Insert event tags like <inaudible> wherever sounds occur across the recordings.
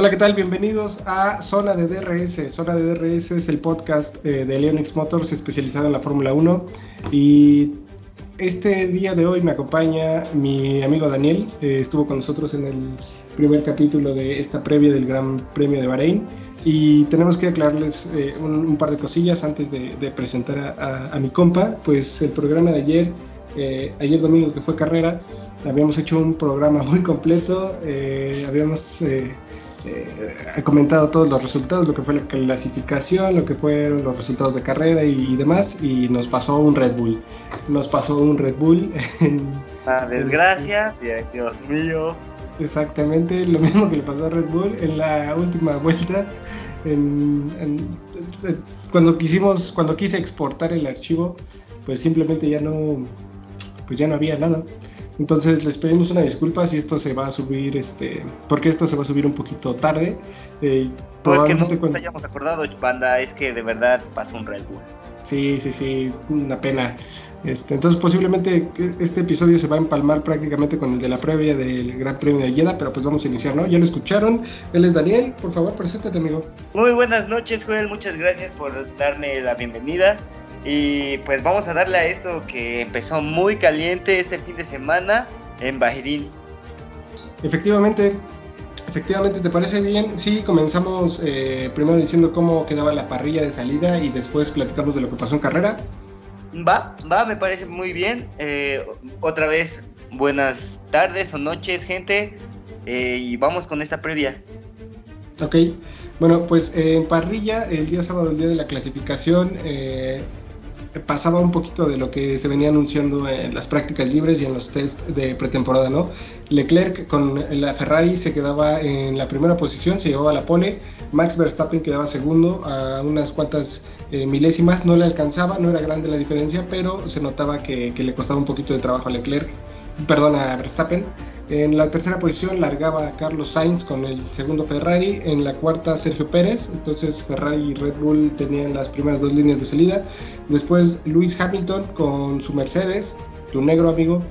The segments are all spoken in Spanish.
Hola, ¿qué tal? Bienvenidos a Zona de DRS. Zona de DRS es el podcast eh, de Leonix Motors especializado en la Fórmula 1 y este día de hoy me acompaña mi amigo Daniel, eh, estuvo con nosotros en el primer capítulo de esta previa del Gran Premio de Bahrein. Y tenemos que aclararles eh, un, par de cosillas antes de, presentar a, mi compa, pues el programa de ayer, ayer domingo que fue carrera, habíamos hecho un programa <laughs> muy completo, habíamos eh, ha comentado todos los resultados, lo que fue la clasificación, lo que fueron los resultados de carrera y, demás, y nos pasó un Red Bull. Nos pasó un Red Bull. En, <laughs> La desgracia, Dios mío. Exactamente, lo mismo que le pasó a Red Bull en la última vuelta. cuando quisimos, cuando quise exportar el archivo, pues simplemente ya no, pues ya no había nada. Entonces les pedimos una disculpa si esto se va a subir, este, porque esto se va a subir un poquito tarde. Eh, probablemente que no hayamos acordado, banda, es que de verdad pasó un Red Bull. Sí, sí, sí, una pena. Este, entonces posiblemente este episodio se va a empalmar prácticamente con el de la previa del Gran Premio de Yeda, pero pues vamos a iniciar, ¿no? Ya lo escucharon. Él es Daniel, por favor, preséntate, amigo. Muy buenas noches, Joel, muchas gracias por darme la bienvenida. Y pues vamos a darle a esto que empezó muy caliente este fin de semana en Bahrein. Efectivamente, efectivamente, ¿te parece bien? Sí, comenzamos eh, primero diciendo cómo quedaba la parrilla de salida y después platicamos de lo que pasó en carrera. Va, va, me parece muy bien. Eh, otra vez, buenas tardes o noches, gente. Eh, y vamos con esta previa. Ok, bueno, pues en parrilla, el día sábado, el día de la clasificación, pasaba un poquito de lo que se venía anunciando en las prácticas libres y en los test de pretemporada, ¿no? Leclerc con la Ferrari se quedaba en la primera posición, se llevaba la pole, Max Verstappen quedaba segundo a unas cuantas eh, milésimas, no le alcanzaba, no era grande la diferencia, pero se notaba que, que le costaba un poquito de trabajo a Leclerc, perdón, a Verstappen. En la tercera posición largaba Carlos Sainz con el segundo Ferrari. En la cuarta Sergio Pérez. Entonces Ferrari y Red Bull tenían las primeras dos líneas de salida. Después Luis Hamilton con su Mercedes, tu negro amigo.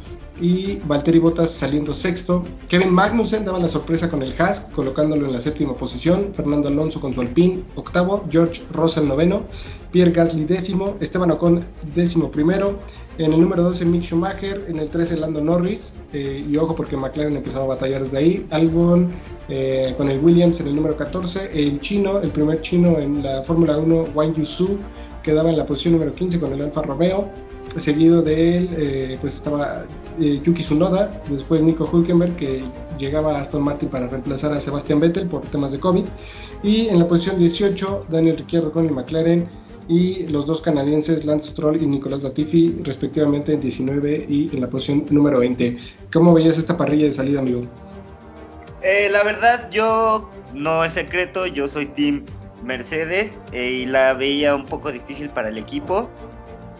Y Valtteri Bottas saliendo sexto. Kevin Magnussen daba la sorpresa con el Haas, colocándolo en la séptima posición. Fernando Alonso con su Alpine octavo. George Russell noveno. Pierre Gasly décimo. Esteban Ocon décimo primero. En el número 12 Mick Schumacher, en el 13 Lando Norris, eh, y ojo porque McLaren empezó a batallar desde ahí. Albon eh, con el Williams en el número 14, el chino, el primer chino en la Fórmula 1, Wang Yusu, quedaba en la posición número 15 con el Alfa Romeo. Seguido de él, eh, pues estaba Yuki Tsunoda, después Nico Hülkenberg, que llegaba a Aston Martin para reemplazar a Sebastian Vettel por temas de COVID. Y en la posición 18, Daniel Ricciardo con el McLaren y los dos canadienses Lance Stroll y Nicolás Latifi respectivamente en 19 y en la posición número 20. ¿Cómo veías esta parrilla de salida, amigo? Eh, la verdad, yo no es secreto, yo soy Team Mercedes eh, y la veía un poco difícil para el equipo,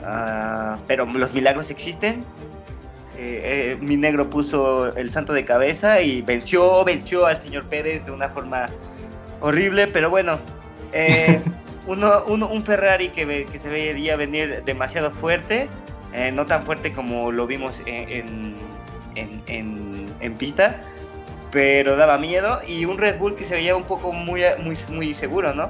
ah, pero los milagros existen. Eh, mi negro puso el santo de cabeza y venció, venció al señor Pérez de una forma horrible, pero bueno, <laughs> uno, un Ferrari que, que, se veía venir demasiado fuerte, eh, no tan fuerte como lo vimos en, en, pista, pero daba miedo, y un Red Bull que se veía un poco muy, muy, muy seguro, ¿no?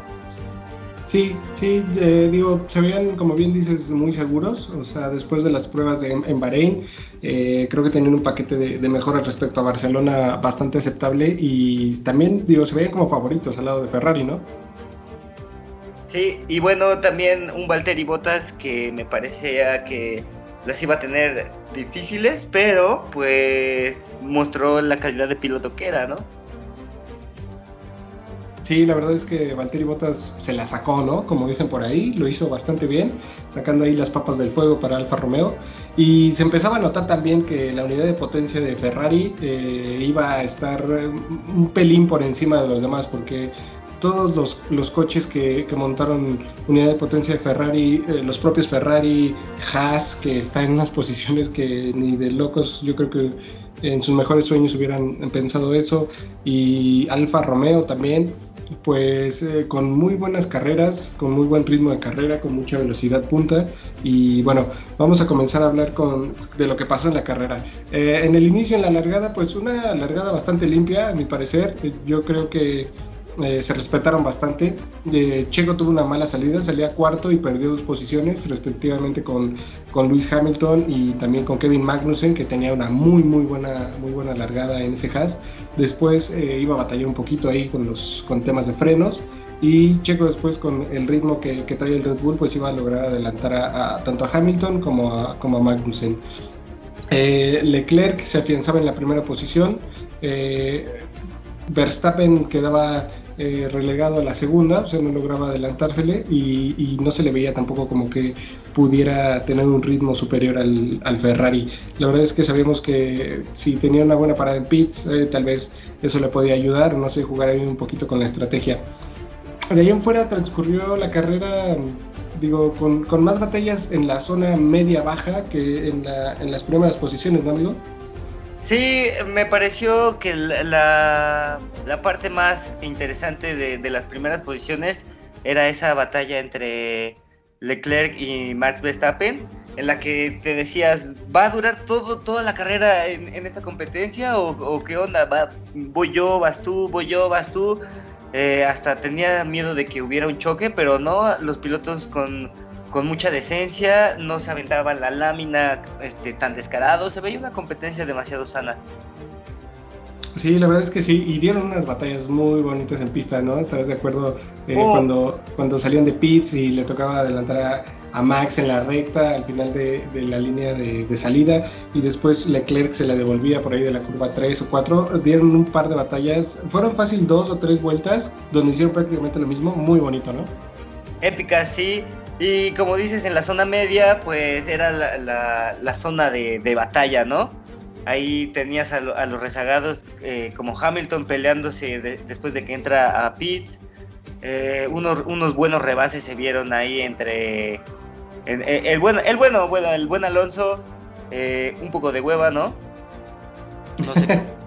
Sí, sí, eh, digo, se veían, como bien dices, muy seguros. O sea, después de las pruebas en Bahrein, eh, creo que tenían un paquete de, de mejoras respecto a Barcelona bastante aceptable. Y también, digo, se veían como favoritos al lado de Ferrari, ¿no? Sí, y bueno, también un Valtteri Bottas que me parecía que las iba a tener difíciles, pero pues mostró la calidad de piloto que era, ¿no? Sí, la verdad es que Valtteri Bottas se la sacó, ¿no? Como dicen por ahí, lo hizo bastante bien, sacando ahí las papas del fuego para Alfa Romeo. Y se empezaba a notar también que la unidad de potencia de Ferrari eh, iba a estar un pelín por encima de los demás, porque todos los, los coches que, que, montaron unidad de potencia de Ferrari, eh, los propios Ferrari, Haas, que está en unas posiciones que ni de locos yo creo que en sus mejores sueños hubieran pensado eso, y Alfa Romeo también, pues eh, con muy buenas carreras, con muy buen ritmo de carrera, con mucha velocidad punta, y bueno, vamos a comenzar a hablar con, de lo que pasó en la carrera. Eh, en el inicio, en la largada, pues una largada bastante limpia, a mi parecer, yo creo que eh, se respetaron bastante. Eh, Checo tuvo una mala salida, salía cuarto y perdió dos posiciones, respectivamente con, con Luis Hamilton y también con Kevin Magnussen, que tenía una muy, muy buena, muy buena largada en ese Haas. Después eh, iba a batallar un poquito ahí con, los, con temas de frenos. Y Checo después con el ritmo que, que trae el Red Bull, pues iba a lograr adelantar a, tanto a Hamilton como a, como a Magnussen. Leclerc se afianzaba en la primera posición. Verstappen quedaba eh, relegado a la segunda, o sea, no lograba adelantársele y, no se le veía tampoco como que pudiera tener un ritmo superior al, Ferrari. La verdad es que sabíamos que si tenía una buena parada en pits, eh, tal vez eso le podía ayudar, no sé, jugar ahí un poquito con la estrategia. De ahí en fuera transcurrió la carrera, digo, con, más batallas en la zona media-baja que en, en las primeras posiciones, ¿no, amigo? Sí, me pareció que la, la parte más interesante de, las primeras posiciones era esa batalla entre Leclerc y Max Verstappen, en la que te decías, ¿va a durar todo, toda la carrera en, esta competencia o, qué onda? ¿Va, ¿Voy yo, vas tú, voy yo, vas tú? Eh, hasta tenía miedo de que hubiera un choque, pero no, los pilotos con con mucha decencia, no se aventaban la lámina este, tan descarado, se veía una competencia demasiado sana. Sí, la verdad es que sí, y dieron unas batallas muy bonitas en pista, ¿no? ¿Estarás de acuerdo? Eh, oh. cuando, cuando salían de pits y le tocaba adelantar a, Max en la recta al final de, la línea de, salida y después Leclerc se la devolvía por ahí de la curva 3 o 4, dieron un par de batallas, fueron fácil dos o tres vueltas donde hicieron prácticamente lo mismo, muy bonito, ¿no? Épica, sí, y como dices, en la zona media, pues era la, zona de, batalla, ¿no? Ahí tenías a, los rezagados eh, como Hamilton peleándose después de que entra a Pitts. Eh, unos, unos buenos rebases se vieron ahí entre el, bueno, el bueno, bueno, el buen Alonso, eh, un poco de hueva, ¿no? No sé. <laughs>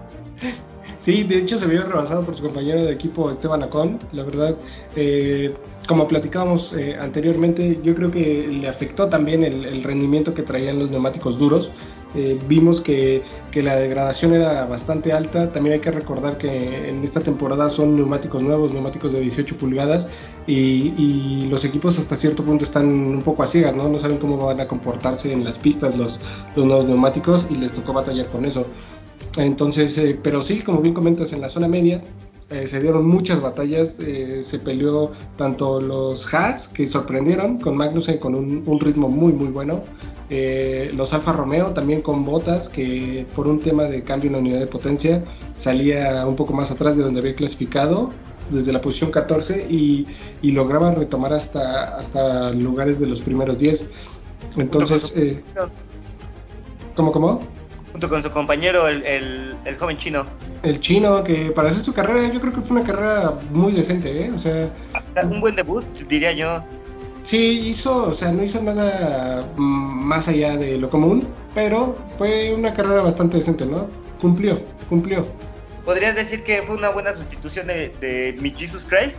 Sí, de hecho se vio rebasado por su compañero de equipo Esteban Acón. La verdad, eh, como platicábamos eh, anteriormente, yo creo que le afectó también el, rendimiento que traían los neumáticos duros. Eh, vimos que, la degradación era bastante alta. También hay que recordar que en esta temporada son neumáticos nuevos, neumáticos de 18 pulgadas, y, los equipos hasta cierto punto están un poco a ciegas, ¿no? No saben cómo van a comportarse en las pistas los, los nuevos neumáticos y les tocó batallar con eso. Entonces, eh, pero sí, como bien comentas, en la zona media eh, se dieron muchas batallas, eh, se peleó tanto los Haas, que sorprendieron con Magnussen con un, ritmo muy muy bueno, los Alfa Romeo también con botas, que por un tema de cambio en la unidad de potencia salía un poco más atrás de donde había clasificado, desde la posición 14 y, lograba retomar hasta, hasta lugares de los primeros 10. Entonces, ¿cómo, cómo? Junto con su compañero, el, el, joven chino. El chino, que para hacer su carrera, yo creo que fue una carrera muy decente, ¿eh? O sea. Un buen debut, diría yo. Sí, hizo, o sea, no hizo nada mm, más allá de lo común, pero fue una carrera bastante decente, ¿no? Cumplió, cumplió. ¿Podrías decir que fue una buena sustitución de, de mi Jesus Christ?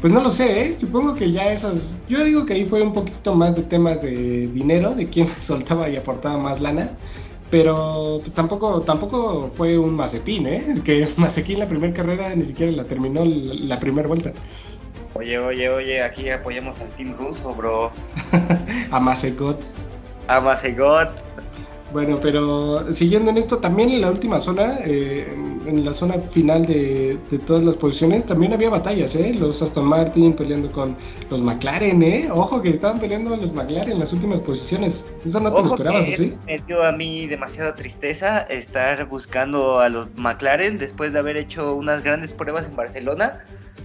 Pues no lo sé, ¿eh? supongo que ya esas. Yo digo que ahí fue un poquito más de temas de dinero, de quién <laughs> soltaba y aportaba más lana pero pues, tampoco tampoco fue un Mazepin, ¿eh? Que <laughs> Mazepin la primera carrera ni siquiera la terminó la, primera vuelta. Oye, oye, oye, aquí apoyamos al Team Russo, bro. <laughs> a Mazegot. A Mazegot. Bueno, pero siguiendo en esto, también en la última zona, eh, en la zona final de, todas las posiciones, también había batallas, ¿eh? Los Aston Martin peleando con los McLaren, ¿eh? Ojo que estaban peleando los McLaren en las últimas posiciones. Eso no te lo esperabas, ¿sí? Me dio a mí demasiada tristeza estar buscando a los McLaren después de haber hecho unas grandes pruebas en Barcelona.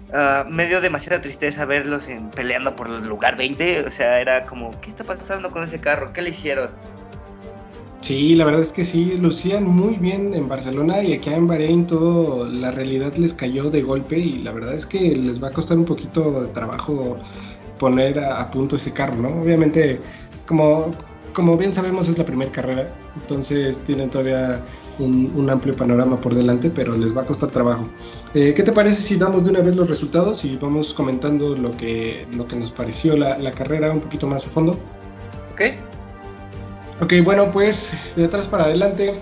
Uh, me dio demasiada tristeza verlos en, peleando por el lugar 20. O sea, era como, ¿qué está pasando con ese carro? ¿Qué le hicieron? Sí, la verdad es que sí, lucían muy bien en Barcelona y aquí en Bahrein todo, la realidad les cayó de golpe y la verdad es que les va a costar un poquito de trabajo poner a, punto ese carro, ¿no? Obviamente, como, como bien sabemos es la primera carrera, entonces tienen todavía un, amplio panorama por delante, pero les va a costar trabajo. Eh, ¿Qué te parece si damos de una vez los resultados y vamos comentando lo que, lo que nos pareció la, la carrera un poquito más a fondo? Ok. Ok, bueno, pues de atrás para adelante.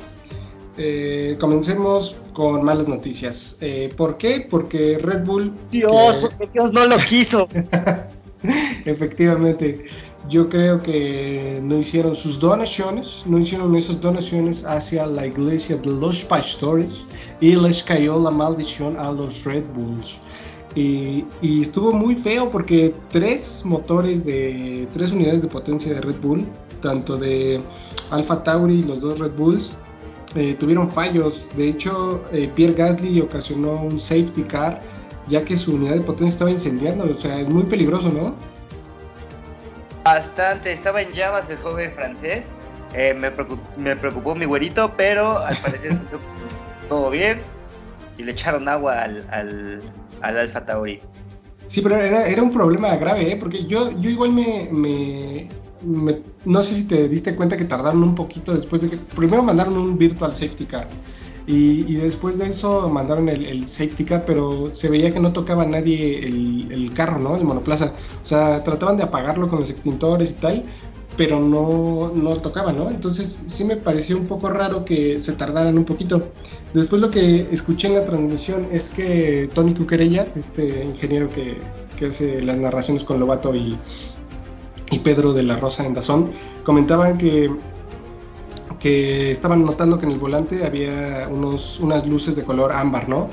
Eh, comencemos con malas noticias. Eh, ¿Por qué? Porque Red Bull. Dios, porque Dios no lo quiso. <laughs> Efectivamente, yo creo que no hicieron sus donaciones, no hicieron esas donaciones hacia la iglesia de los pastores y les cayó la maldición a los Red Bulls. Y, y, estuvo muy feo porque tres motores de tres unidades de potencia de Red Bull tanto de Alfa Tauri y los dos Red Bulls, eh, tuvieron fallos. De hecho, eh, Pierre Gasly ocasionó un safety car ya que su unidad de potencia estaba incendiando. O sea, es muy peligroso, ¿no? Bastante, estaba en llamas el joven francés. Eh, me, preocupó, mi güerito, pero al parecer <laughs> todo bien. Y le echaron agua al, al, al Alfa Tauri. Sí, pero era, era un problema grave, ¿eh? porque yo, yo igual me, no sé si te diste cuenta que tardaron un poquito después de que primero mandaron un virtual safety car y, después de eso mandaron el, safety car, pero se veía que no tocaba nadie el, carro, ¿no? El monoplaza. O sea, trataban de apagarlo con los extintores y tal, pero no, no tocaba, ¿no? Entonces sí me pareció un poco raro que se tardaran un poquito. Después lo que escuché en la transmisión es que Tony Cuquerella, este ingeniero que, que hace las narraciones con Lobato y, y Pedro de la Rosa en Dazón comentaban que, que estaban notando que en el volante había unos, unas luces de color ámbar, ¿no?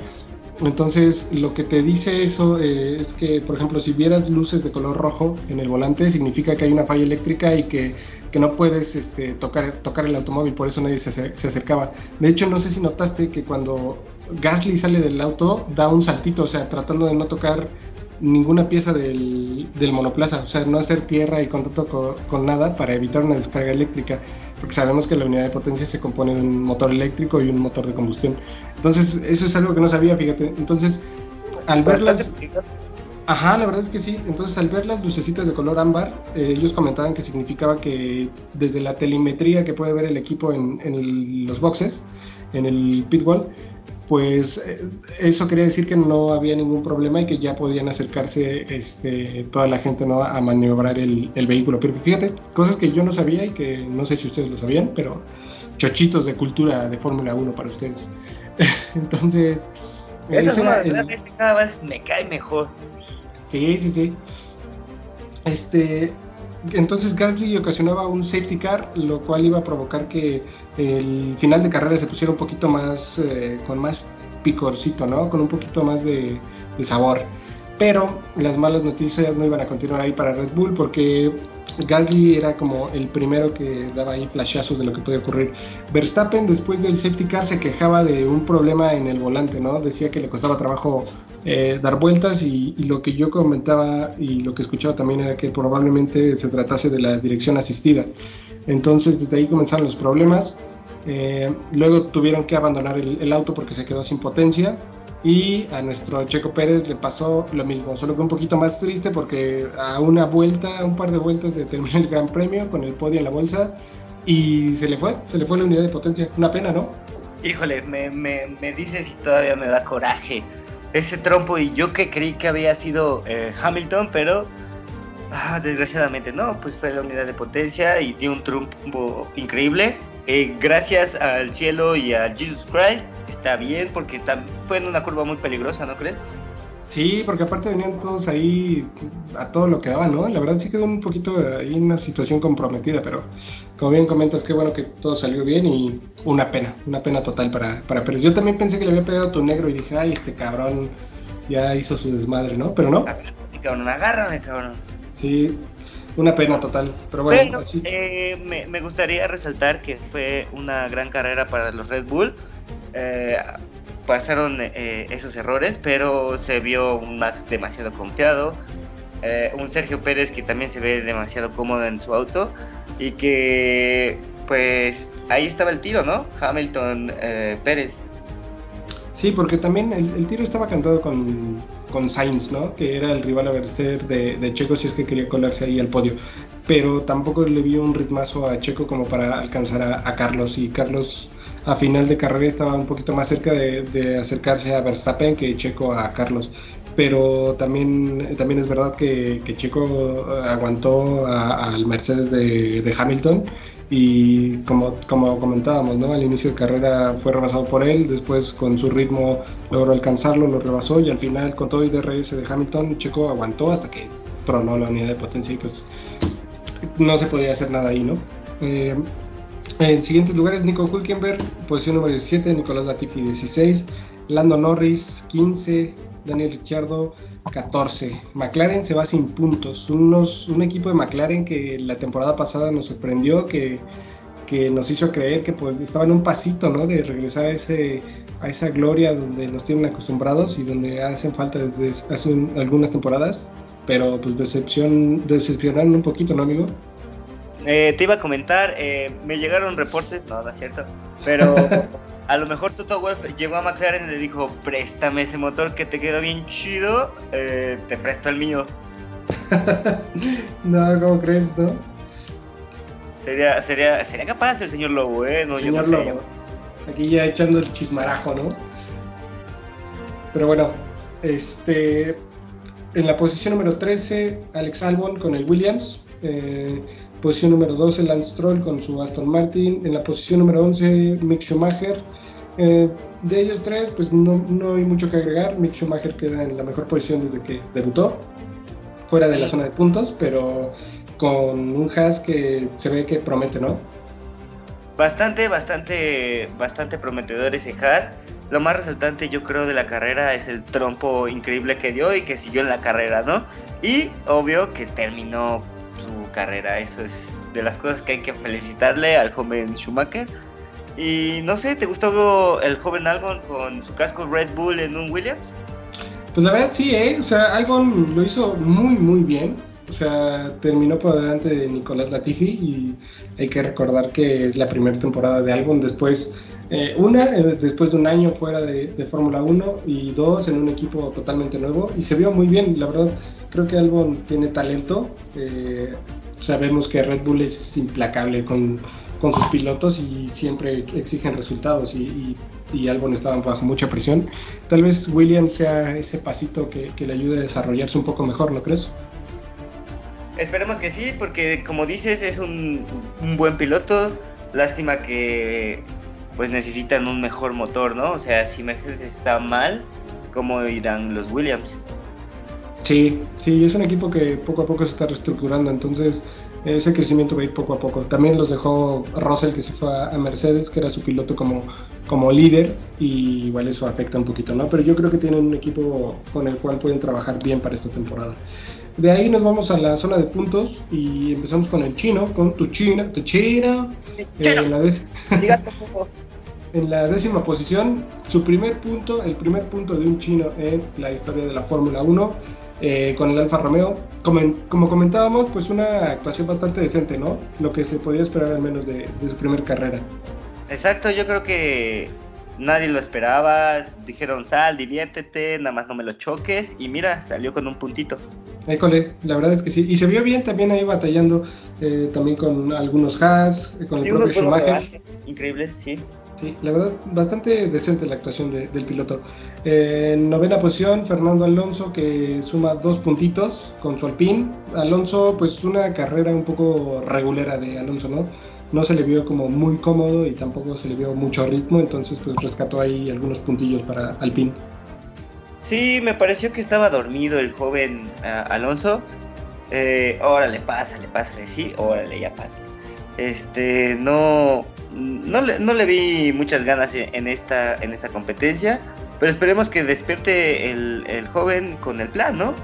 Entonces, lo que te dice eso eh, es que, por ejemplo, si vieras luces de color rojo en el volante, significa que hay una falla eléctrica y que, que no puedes este, tocar, tocar el automóvil, por eso nadie se, se, acercaba. De hecho, no sé si notaste que cuando Gasly sale del auto, da un saltito, o sea, tratando de no tocar ninguna pieza del, monoplaza, o sea, no hacer tierra y contacto con, nada para evitar una descarga eléctrica, porque sabemos que la unidad de potencia se compone de un motor eléctrico y un motor de combustión. Entonces, eso es algo que no sabía, fíjate. Entonces, al verlas... Ajá, la verdad es que sí. Entonces, al ver las lucecitas de color ámbar, eh, ellos comentaban que significaba que desde la telemetría que puede ver el equipo en, en los boxes, en el pitwall, pues eh, eso quería decir que no había ningún problema y que ya podían acercarse este, toda la gente ¿no? a maniobrar el, vehículo. Pero fíjate, cosas que yo no sabía y que no sé si ustedes lo sabían, pero chochitos de cultura de Fórmula 1 para ustedes. <laughs> Entonces, eso cada vez me cae mejor. Sí, sí, sí. Este, entonces Gasly ocasionaba un safety car, lo cual iba a provocar que el final de carrera se pusiera un poquito más, eh, con más picorcito, ¿no? Con un poquito más de, sabor. Pero las malas noticias no iban a continuar ahí para Red Bull porque Gasly era como el primero que daba ahí flashazos de lo que podía ocurrir. Verstappen después del safety car se quejaba de un problema en el volante, ¿no? Decía que le costaba trabajo eh, dar vueltas y, lo que yo comentaba y lo que escuchaba también era que probablemente se tratase de la dirección asistida. Entonces desde ahí comenzaron los problemas. Eh, luego tuvieron que abandonar el, auto porque se quedó sin potencia. Y a nuestro Checo Pérez le pasó lo mismo, solo que un poquito más triste porque a una vuelta, un par de vueltas de terminar el Gran Premio con el podio en la bolsa y se le fue, se le fue la unidad de potencia. Una pena, ¿no? Híjole, me, me, me dices y todavía me da coraje ese trompo y yo que creí que había sido eh, Hamilton, pero ah, desgraciadamente no, pues fue la unidad de potencia y dio un trompo increíble. Eh, gracias al cielo y a Jesus Christ, está bien porque fue en una curva muy peligrosa, ¿no crees? Sí, porque aparte venían todos ahí a todo lo que daban, ¿no? La verdad sí quedó un poquito ahí en una situación comprometida, pero como bien comentas, qué bueno que todo salió bien y una pena, una pena total para, para Pérez. Yo también pensé que le había pegado tu negro y dije, ay, este cabrón ya hizo su desmadre, ¿no? Pero no. Cabrón, agárrame, cabrón. Sí, una pena total, pero bueno, así. Eh, me, me, gustaría resaltar que fue una gran carrera para los Red Bull. Eh, pasaron eh, esos errores, pero se vio un Max demasiado confiado, eh, un Sergio Pérez que también se ve demasiado cómodo en su auto y que pues ahí estaba el tiro, ¿no? Hamilton eh, Pérez. Sí, porque también el, tiro estaba cantado con, con Sainz, ¿no? Que era el rival a vencer de, de, Checo si es que quería colarse ahí al podio. Pero tampoco le vio un ritmazo a Checo como para alcanzar a, Carlos. Y Carlos a final de carrera estaba un poquito más cerca de, acercarse a Verstappen que Checo a Carlos. Pero también, también es verdad que, Checo aguantó al Mercedes de, de Hamilton y como, como comentábamos, ¿no? Al inicio de carrera fue rebasado por él, después con su ritmo logró alcanzarlo, lo rebasó y al final con todo el DRS de Hamilton, Checo aguantó hasta que tronó la unidad de potencia y pues no se podía hacer nada ahí, ¿no? Eh, en siguientes lugares, Nico Hulkenberg, posición número 17, Nicolás Latifi 16, Lando Norris 15, Daniel Ricciardo 14. McLaren se va sin puntos. Un equipo de McLaren que la temporada pasada nos sorprendió, que, nos hizo creer que pues, estaba en un pasito ¿no? de regresar a esa gloria donde nos tienen acostumbrados y donde hacen falta desde hace algunas temporadas. Pero pues decepción, decepcionaron un poquito, ¿no, amigo? Eh, te iba a comentar, eh, me llegaron reportes, no, no es cierto, pero <laughs> a lo mejor Toto Wolf llegó a McLaren y le dijo, préstame ese motor que te queda bien chido, eh, te presto el mío. <laughs> no, ¿cómo crees, no? Sería, sería, sería capaz el señor Lobo, ¿eh? No, señor Lobo. Aquí ya echando el chismarajo, ¿no? Pero bueno, este, en la posición número 13, Alex Albon con el Williams. Eh, posición número 12, Lance Stroll con su Aston Martin. En la posición número 11, Mick Schumacher. Eh, de ellos tres, pues no, no, hay mucho que agregar. Mick Schumacher queda en la mejor posición desde que debutó, fuera de la zona de puntos, pero con un Haas que se ve que promete, ¿no? Bastante, bastante, bastante prometedor ese Haas. Lo más resaltante yo creo de la carrera es el trompo increíble que dio y que siguió en la carrera, ¿no? Y obvio que terminó carrera, eso es de las cosas que hay que felicitarle al joven Schumacher y no sé, ¿te gustó el joven Albon con su casco Red Bull en un Williams? Pues la verdad sí, ¿eh? O sea, Albon lo hizo muy, muy bien. O sea, terminó por delante de Nicolás Latifi y hay que recordar que es la primera temporada de Albon después, eh, una, eh, después de un año fuera de, Fórmula 1 y dos, en un equipo totalmente nuevo y se vio muy bien, la verdad, creo que Albon tiene talento. Eh, sabemos que Red Bull es implacable con con sus pilotos y siempre exigen resultados y, Albon estaba bajo mucha presión. Tal vez Williams sea ese pasito que, le ayude a desarrollarse un poco mejor, ¿no crees? Esperemos que sí, porque como dices es un, un buen piloto. Lástima que pues necesitan un mejor motor, ¿no? O sea, si Mercedes está mal, ¿cómo irán los Williams? Sí, sí, es un equipo que poco a poco se está reestructurando, entonces ese crecimiento va a ir poco a poco. También los dejó Russell, que se fue a Mercedes, que era su piloto como, como líder, y igual eso afecta un poquito, ¿no? Pero yo creo que tienen un equipo con el cual pueden trabajar bien para esta temporada. De ahí nos vamos a la zona de puntos y empezamos con el chino, con tu chino, tu chino. Eh, la en la décima posición, su primer punto, el primer punto de un chino en la historia de la Fórmula 1 eh, con el Alfa Romeo. Como, comentábamos, pues una actuación bastante decente, ¿no? Lo que se podía esperar al menos de, su primer carrera. Exacto, yo creo que nadie lo esperaba. Dijeron, sal, diviértete, nada más no me lo choques. Y mira, salió con un puntito. École, la verdad es que sí. Y se vio bien también ahí batallando, eh, también con algunos Haas, con el propio Schumacher. Increíble, sí. Sí, la verdad, bastante decente la actuación del piloto. en novena posición, Fernando Alonso, que suma dos puntitos con su Alpine. Alonso, pues una carrera un poco regulera de Alonso, ¿no? No se le vio como muy cómodo y tampoco se le vio mucho ritmo, entonces pues rescató ahí algunos puntillos para Alpine. Sí, me pareció que estaba dormido el joven uh, Alonso. Eh, órale, pásale, pásale, sí, órale, ya pasa. Este, no, no le, no le vi muchas ganas en esta, en esta competencia, pero esperemos que despierte el, joven con el plan, ¿no?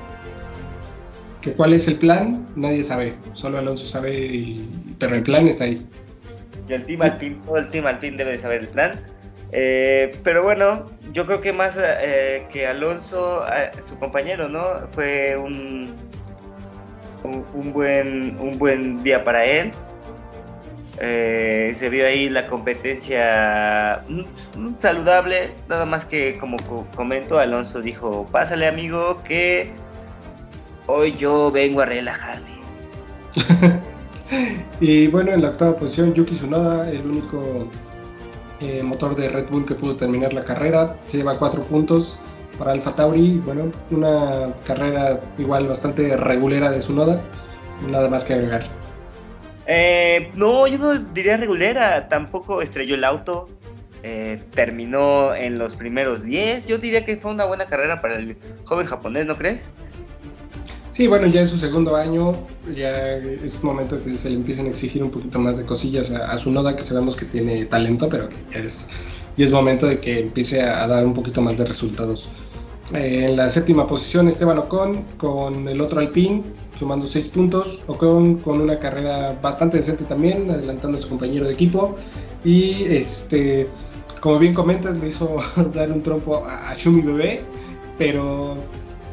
¿Que ¿Cuál es el plan? Nadie sabe, solo Alonso sabe, pero el plan está ahí. Y el Team Alpine, todo el Team Alpine debe de saber el plan. Eh, pero bueno, yo creo que más eh, que Alonso, eh, su compañero, ¿no? Fue un, un, buen, un buen día para él Eh, se vio ahí la competencia mm, mm, saludable, nada más que como comento, Alonso dijo, pásale amigo que hoy yo vengo a relajarme. <laughs> y bueno, en la octava posición, Yuki Tsunoda, el único eh, motor de Red Bull que pudo terminar la carrera, se lleva cuatro puntos para Alfa Tauri. Bueno, una carrera igual bastante regulera de Tsunoda, nada más que agregar. Eh, no, yo no diría regulera, tampoco estrelló el auto. Eh, terminó en los primeros 10. Yo diría que fue una buena carrera para el joven japonés, ¿no crees? Sí, bueno, ya es su segundo año, ya es momento que se le empiecen a exigir un poquito más de cosillas a, su noda, que sabemos que tiene talento, pero que ya es momento de que empiece a, dar un poquito más de resultados. Eh, en la séptima posición Esteban Ocon con el otro Alpine, sumando seis puntos. Ocon con una carrera bastante decente también, adelantando a su compañero de equipo. Y este, como bien comentas, le hizo <laughs> dar un trompo a, Shumi Bebé, pero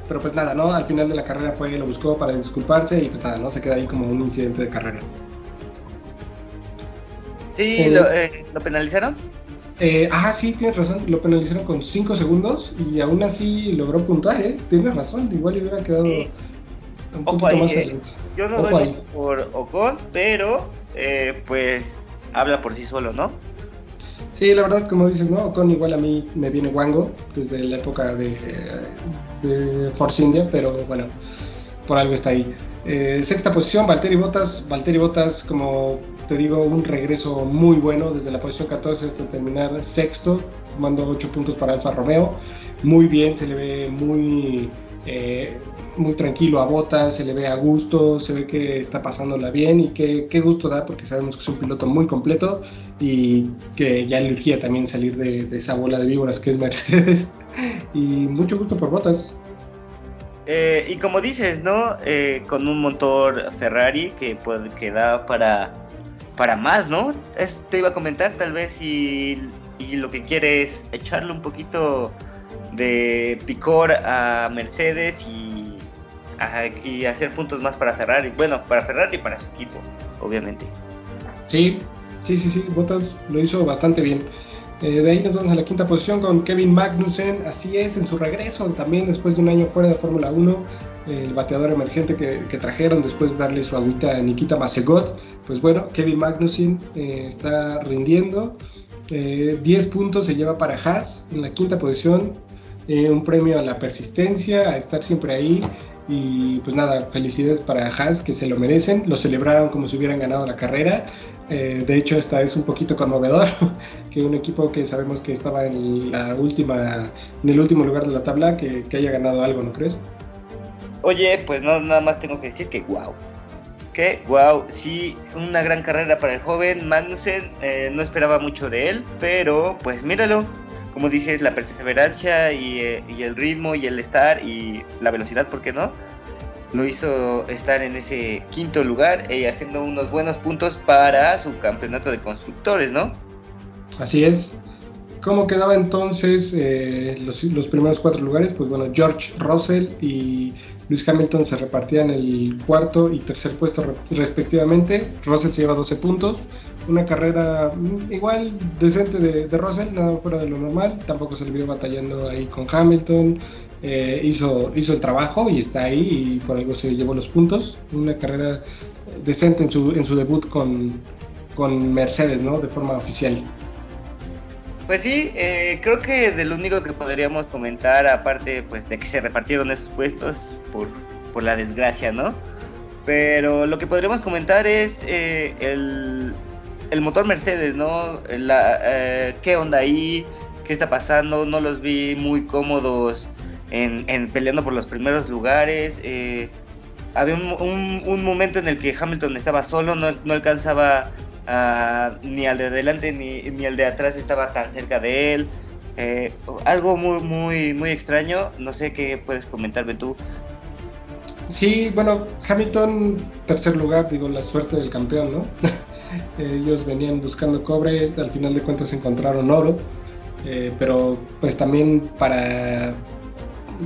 pero pues nada, ¿no? Al final de la carrera fue, lo buscó para disculparse y pues nada, ¿no? Se queda ahí como un incidente de carrera. Sí, eh, lo, eh, ¿lo, penalizaron? Eh, ah, sí, tienes razón, lo penalizaron con 5 segundos y aún así logró puntuar, ¿eh? Tienes razón, igual hubiera quedado un poquito más adelante. Yo no doy por Ocon, pero pues habla por sí solo, ¿no? Sí, la verdad, como dices, ¿no? Ocon igual a mí me viene guango desde la época de, de Force India, pero bueno, por algo está ahí. Eh, sexta posición, Valtteri Bottas. Valtteri Bottas, como te digo, un regreso muy bueno desde la posición 14 hasta terminar sexto, tomando 8 puntos para Alfa Romeo. Muy bien, se le ve muy eh, muy tranquilo a Botas, se le ve a gusto, se ve que está pasándola bien y qué, gusto da porque sabemos que es un piloto muy completo y que ya le urgía también salir de, esa bola de víboras que es Mercedes <laughs> y mucho gusto por Botas. Eh, y como dices, ¿no? Eh, con un motor Ferrari que, puede, que da para, para más, ¿no? Te iba a comentar, tal vez, y, y lo que quiere es echarle un poquito de picor a Mercedes y, y hacer puntos más para Ferrari. Bueno, para Ferrari y para su equipo, obviamente. Sí, sí, sí, sí, Bottas lo hizo bastante bien. Eh, de ahí nos vamos a la quinta posición con Kevin Magnussen, así es, en su regreso, también después de un año fuera de Fórmula 1, el bateador emergente que, trajeron después de darle su agüita a Nikita Masegot, pues bueno, Kevin Magnussen eh, está rindiendo, 10 eh, puntos se lleva para Haas en la quinta posición, eh, un premio a la persistencia, a estar siempre ahí. Y pues nada, felicidades para Haas que se lo merecen. Lo celebraron como si hubieran ganado la carrera. Eh, de hecho, esta es un poquito conmovedor <laughs> que un equipo que sabemos que estaba en la última, en el último lugar de la tabla, que, haya ganado algo, ¿no crees? Oye, pues no, nada más tengo que decir que wow. Que wow, sí, una gran carrera para el joven Magnussen. Eh, no esperaba mucho de él, pero pues míralo, como dices, la perseverancia eh, y, el ritmo y el estar y la velocidad, ¿por qué no? Lo hizo estar en ese quinto lugar y haciendo unos buenos puntos para su campeonato de constructores, ¿no? Así es. ¿Cómo quedaba entonces eh, los, los, primeros cuatro lugares? Pues bueno, George Russell y Lewis Hamilton se repartían el cuarto y tercer puesto respectivamente. Russell se lleva 12 puntos, una carrera mm, igual decente de, de, Russell, nada fuera de lo normal, tampoco se le vio batallando ahí con Hamilton, eh, hizo, el trabajo y está ahí y por algo se llevó los puntos, una carrera decente en su, debut con, con Mercedes, ¿no? De forma oficial. Pues sí, eh, creo que de lo único que podríamos comentar, aparte pues de que se repartieron esos puestos por, por la desgracia, ¿no? Pero lo que podríamos comentar es eh, el, el motor Mercedes, ¿no? Eh, ¿Qué onda ahí? ¿Qué está pasando? No los vi muy cómodos en, en peleando por los primeros lugares. Eh, había un, un, momento en el que Hamilton estaba solo, no, no alcanzaba ni al de adelante ni, ni, al de atrás estaba tan cerca de él. Algo muy, muy, muy extraño. No sé qué puedes comentarme tú. Sí, bueno, Hamilton, tercer lugar, digo, la suerte del campeón, ¿no? <laughs> Ellos venían buscando cobre, al final de cuentas encontraron oro, eh, pero pues también para,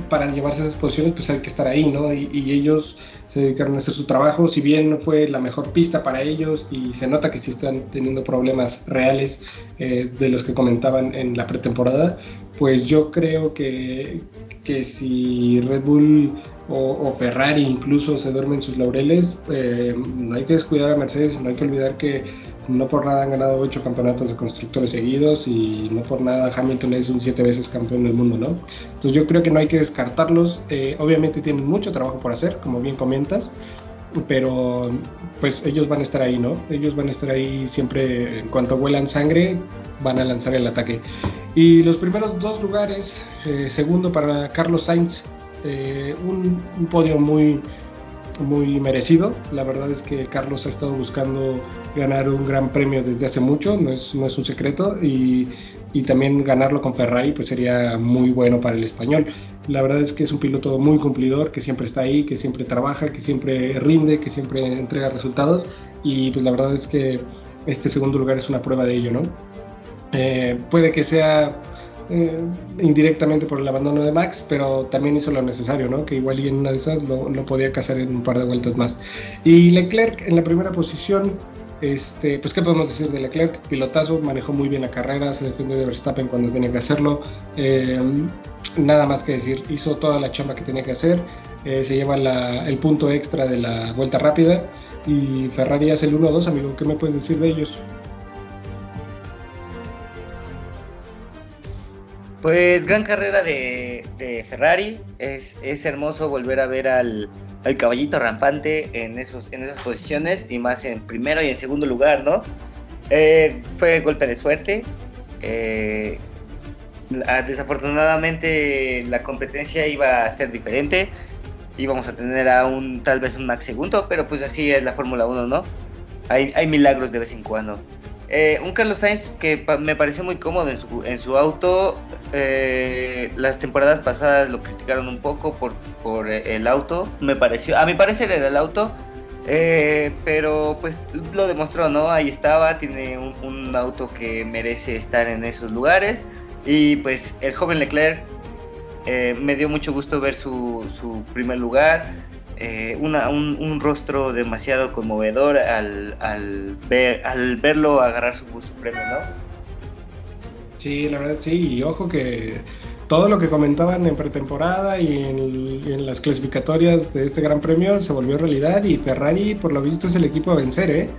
para llevarse esas posiciones pues hay que estar ahí, ¿no? Y, ellos se dedicaron a hacer su trabajo, si bien fue la mejor pista para ellos y se nota que sí están teniendo problemas reales eh, de los que comentaban en la pretemporada, pues yo creo que, que si Red Bull o, Ferrari incluso se duermen sus laureles, eh, no hay que descuidar a Mercedes, no hay que olvidar que no por nada han ganado ocho campeonatos de constructores seguidos y no por nada Hamilton es un siete veces campeón del mundo, ¿no? Entonces yo creo que no hay que descartarlos. Eh, obviamente tienen mucho trabajo por hacer, como bien comentas, pero pues ellos van a estar ahí, ¿no? Ellos van a estar ahí siempre, en cuanto vuelan sangre, van a lanzar el ataque. Y los primeros dos lugares, eh, segundo para Carlos Sainz, eh, un, podio muy muy merecido. La verdad es que Carlos ha estado buscando ganar un gran premio desde hace mucho, no es, no es un secreto, y, y, también ganarlo con Ferrari pues sería muy bueno para el español. La verdad es que es un piloto muy cumplidor, que siempre está ahí, que siempre trabaja, que siempre rinde, que siempre entrega resultados, y pues la verdad es que este segundo lugar es una prueba de ello, ¿no? Eh, puede que sea eh, indirectamente por el abandono de Max, pero también hizo lo necesario, ¿no? Que igual y en una de esas lo, podía cazar en un par de vueltas más. Y Leclerc en la primera posición, este, pues qué podemos decir de Leclerc, pilotazo, manejó muy bien la carrera, se defendió de Verstappen cuando tenía que hacerlo, eh, nada más que decir, hizo toda la chamba que tenía que hacer, eh, se lleva el punto extra de la vuelta rápida y Ferrari hace el 1-2, amigo, ¿qué me puedes decir de ellos? Pues gran carrera de, Ferrari. Es, hermoso volver a ver al, caballito rampante en, esos, esas posiciones y más en primero y en segundo lugar, ¿no? Eh, fue golpe de suerte. Eh, desafortunadamente la competencia iba a ser diferente. Íbamos a tener a un tal vez un Max segundo, pero pues así es la Fórmula 1, ¿no? Hay milagros de vez en cuando. Eh, un Carlos Sainz que me pareció muy cómodo en su, en su auto. Eh, las temporadas pasadas lo criticaron un poco por, por eh, el auto. Me pareció, a mi parecer era el auto. pero pues lo demostró, ¿no? Ahí estaba, tiene un, auto que merece estar en esos lugares. Y pues el joven Leclerc me dio mucho gusto ver su, su primer lugar. Eh, un, rostro demasiado conmovedor al, al, ver, al verlo agarrar su, premio, ¿no? Sí, la verdad sí, y ojo que todo lo que comentaban en pretemporada y en, las clasificatorias de este gran premio se volvió realidad y Ferrari por lo visto es el equipo a vencer, ¿eh?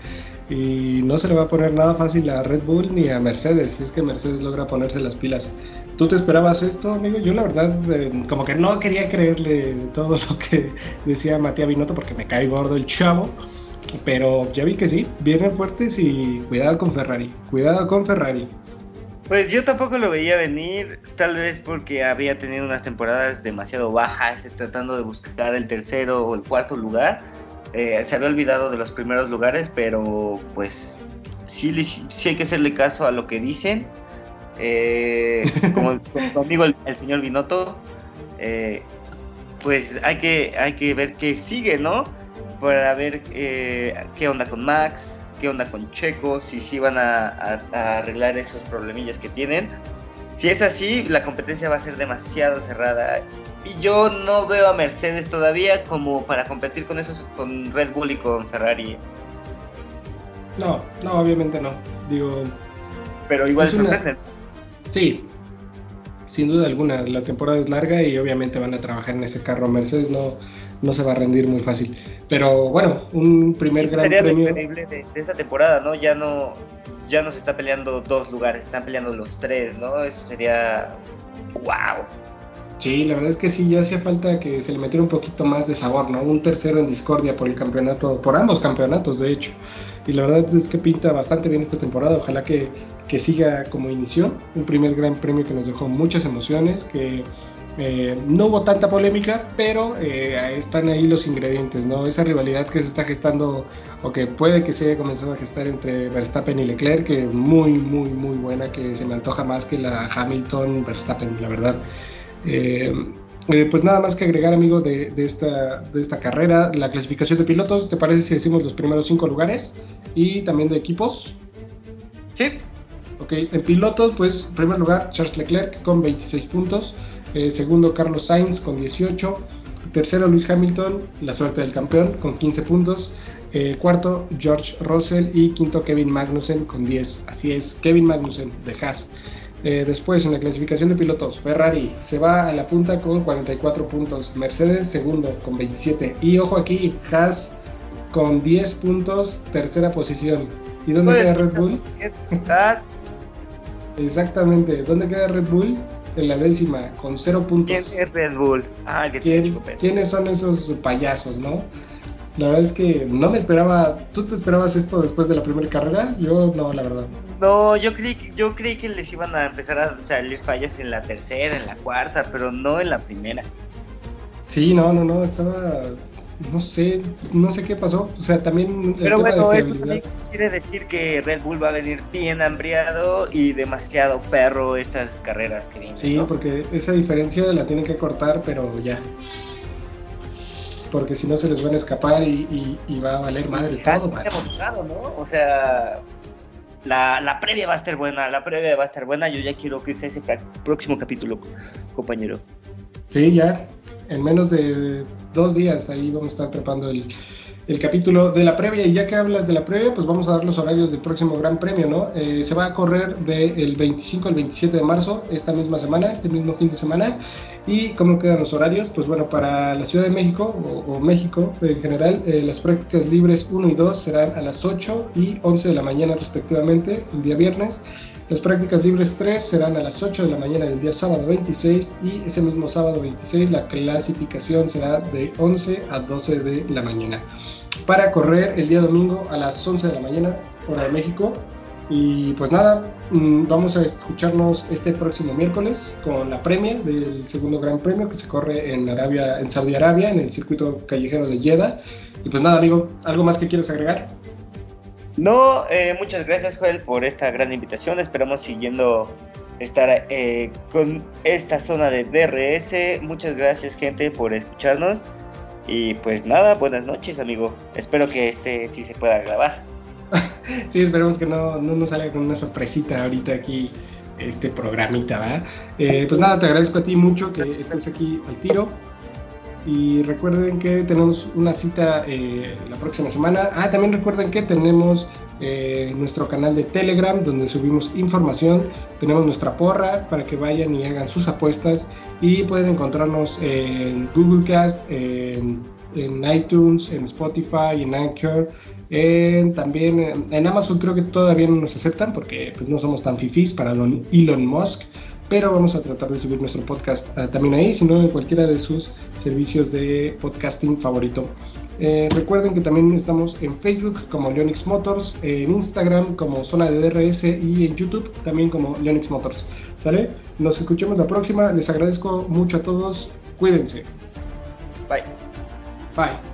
Y no se le va a poner nada fácil a Red Bull ni a Mercedes, si es que Mercedes logra ponerse las pilas. ¿Tú te esperabas esto, amigo? Yo la verdad, eh, como que no quería creerle todo lo que <laughs> decía Matías Binotto porque me cae gordo el chavo, pero ya vi que sí, vienen fuertes y cuidado con Ferrari, cuidado con Ferrari. Pues yo tampoco lo veía venir, tal vez porque había tenido unas temporadas demasiado bajas, tratando de buscar el tercero o el cuarto lugar eh, se había olvidado de los primeros lugares, pero pues sí, sí hay que hacerle caso a lo que dicen. Eh, como, <laughs> conmigo el, señor Binotto, eh, pues hay que, hay que ver qué sigue, ¿no? Para ver qué onda con Max, qué onda con Checo, si sí van a, a arreglar esos problemillas que tienen. Si es así, la competencia va a ser demasiado cerrada yo no veo a Mercedes todavía como para competir con esos, con Red Bull y con Ferrari. No, no, obviamente no. Digo. Pero igual es Sí, sin duda alguna. La temporada es larga y obviamente van a trabajar en ese carro. Mercedes no, no se va a rendir muy fácil. Pero bueno, un primer gran premio. increíble de, de, esta temporada, ¿no? Ya no, ya no se está peleando dos lugares, están peleando los tres, ¿no? Eso sería. ¡Wow! Sí, la verdad es que sí, ya hacía falta que se le metiera un poquito más de sabor, ¿no? Un tercero en discordia por el campeonato, por ambos campeonatos, de hecho. Y la verdad es que pinta bastante bien esta temporada. Ojalá que, siga como inició. Un primer gran premio que nos dejó muchas emociones, que eh, no hubo tanta polémica, pero eh, están ahí los ingredientes, ¿no? Esa rivalidad que se está gestando, o que puede que se haya comenzado a gestar entre Verstappen y Leclerc, que muy, muy, muy buena, que se me antoja más que la Hamilton-Verstappen, la verdad. Eh, eh, pues nada más que agregar, amigo, de, esta, de esta carrera, la clasificación de pilotos, ¿te parece si decimos los primeros cinco lugares? Y también de equipos. Sí. Ok, en pilotos, pues, en primer lugar, Charles Leclerc con 26 puntos. Eh, segundo, Carlos Sainz con 18. Tercero, Luis Hamilton, la suerte del campeón, con 15 puntos. Eh, cuarto, George Russell. Y quinto, Kevin Magnussen con 10. Así es, Kevin Magnussen de Haas. Eh, después, en la clasificación de pilotos, Ferrari se va a la punta con 44 puntos. Mercedes, segundo, con 27. Y ojo aquí, Haas con 10 puntos, tercera posición. ¿Y dónde pues, queda Red Bull? <laughs> Exactamente. ¿Dónde queda Red Bull? En la décima, con 0 puntos. ¿Quién es Red Bull? Ah, ¿Quiénes son esos payasos, no? La verdad es que no me esperaba. ¿Tú te esperabas esto después de la primera carrera? Yo no, la verdad. No, yo creí, que, yo creí que les iban a empezar a salir fallas en la tercera, en la cuarta, pero no en la primera. Sí, no, no, no, estaba no sé, no sé qué pasó. O sea, también. Pero bueno, eso también quiere decir que Red Bull va a venir bien hambriado y demasiado perro estas carreras que vienen. Sí, porque esa diferencia la tienen que cortar, pero ya. Porque si no se les van a escapar y, va a valer madre todo, ¿no? O sea, la, la, previa va a estar buena, la previa va a estar buena. Yo ya quiero que sea ese próximo capítulo, compañero. Sí, ya. En menos de dos días ahí vamos a estar trepando el, capítulo de la previa. Y ya que hablas de la previa, pues vamos a dar los horarios del próximo Gran Premio, ¿no? Eh, se va a correr del 25 al 27 de marzo, esta misma semana, este mismo fin de semana. ¿Y cómo quedan los horarios? Pues bueno, para la Ciudad de México o, México en general, eh, las prácticas libres 1 y 2 serán a las 8 y 11 de la mañana respectivamente, el día viernes. Las prácticas libres 3 serán a las 8 de la mañana del día sábado 26 y ese mismo sábado 26 la clasificación será de 11 a 12 de la mañana. Para correr el día domingo a las 11 de la mañana, hora de México. Y pues nada, mm, vamos a escucharnos este próximo miércoles con la premia del segundo Gran Premio que se corre en Arabia, en Saudi Arabia, en el circuito callejero de Jeddah. Y pues nada, amigo, ¿algo más que quieres agregar? No, eh, muchas gracias Joel por esta gran invitación. Esperamos siguiendo estar eh, con esta zona de DRS. Muchas gracias gente por escucharnos. Y pues nada, buenas noches amigo. Espero que este sí se pueda grabar. <laughs> sí, esperemos que no, no nos salga con una sorpresita ahorita aquí este programita, ¿verdad? Eh, pues nada, te agradezco a ti mucho que estés aquí al tiro. Y recuerden que tenemos una cita eh, la próxima semana. Ah, también recuerden que tenemos eh, nuestro canal de Telegram donde subimos información. Tenemos nuestra porra para que vayan y hagan sus apuestas. Y pueden encontrarnos en Google Cast, en, iTunes, en Spotify, en Anchor. En, también en, Amazon creo que todavía no nos aceptan porque pues, no somos tan fifís para don Elon Musk pero vamos a tratar de subir nuestro podcast ah, también ahí, sino en cualquiera de sus servicios de podcasting favorito. Eh, recuerden que también estamos en Facebook como Leonix Motors, en Instagram como Zona de DRS y en YouTube también como Leonix Motors. ¿Sale? Nos escuchamos la próxima. Les agradezco mucho a todos. Cuídense. Bye. Bye.